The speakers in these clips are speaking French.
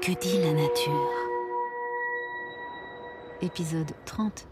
Que dit la nature. Épisode 30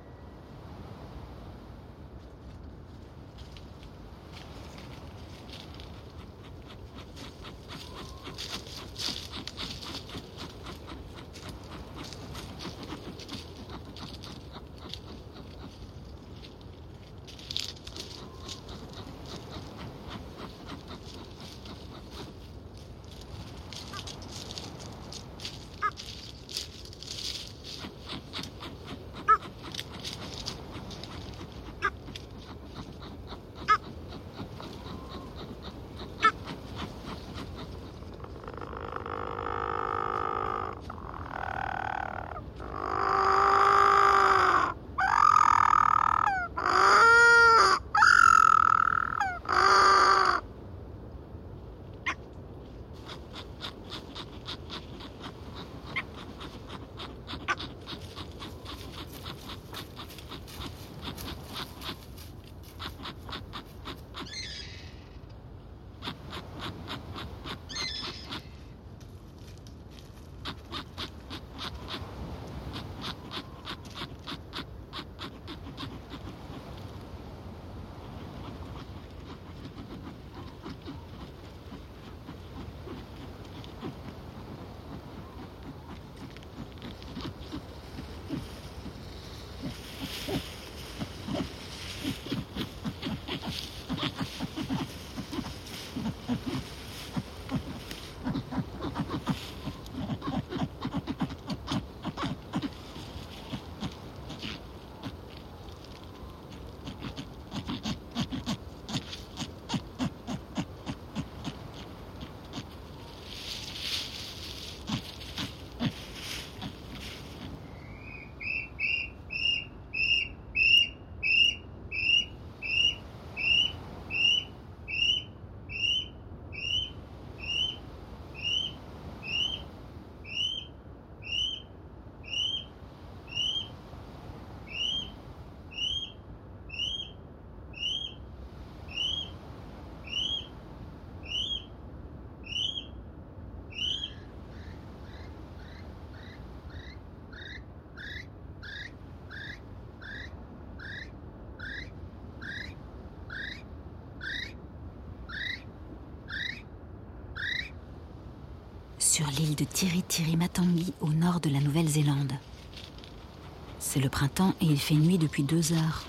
sur l'île de Tiri-Tiri-Matangi au nord de la Nouvelle-Zélande. C'est le printemps et il fait nuit depuis deux heures.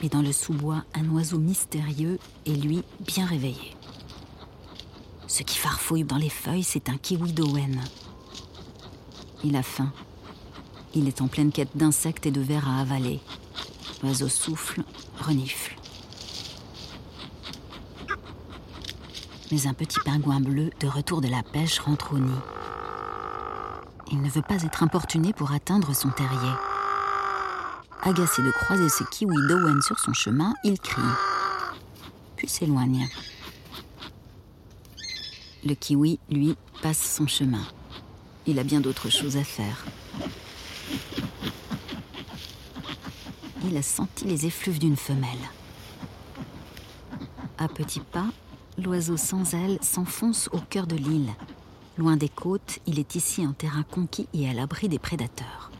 Mais dans le sous-bois, un oiseau mystérieux est lui bien réveillé. Ce qui farfouille dans les feuilles, c'est un kiwi d'Owen. Il a faim. Il est en pleine quête d'insectes et de vers à avaler. L'oiseau souffle, renifle. Un petit pingouin bleu de retour de la pêche rentre au nid. Il ne veut pas être importuné pour atteindre son terrier. Agacé de croiser ce kiwi d'Owen sur son chemin, il crie, puis s'éloigne. Le kiwi, lui, passe son chemin. Il a bien d'autres choses à faire. Il a senti les effluves d'une femelle. À petits pas, l'oiseau sans ailes s'enfonce au cœur de l'île. Loin des côtes, il est ici un terrain conquis et à l'abri des prédateurs.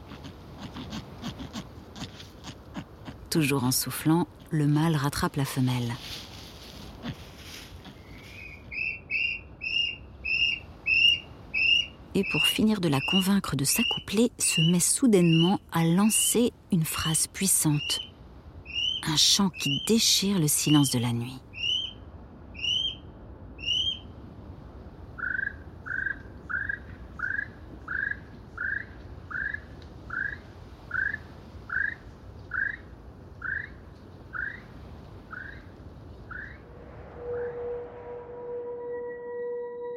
Toujours en soufflant, le mâle rattrape la femelle. Et pour finir de la convaincre de s'accoupler, se met soudainement à lancer une phrase puissante. Un chant qui déchire le silence de la nuit.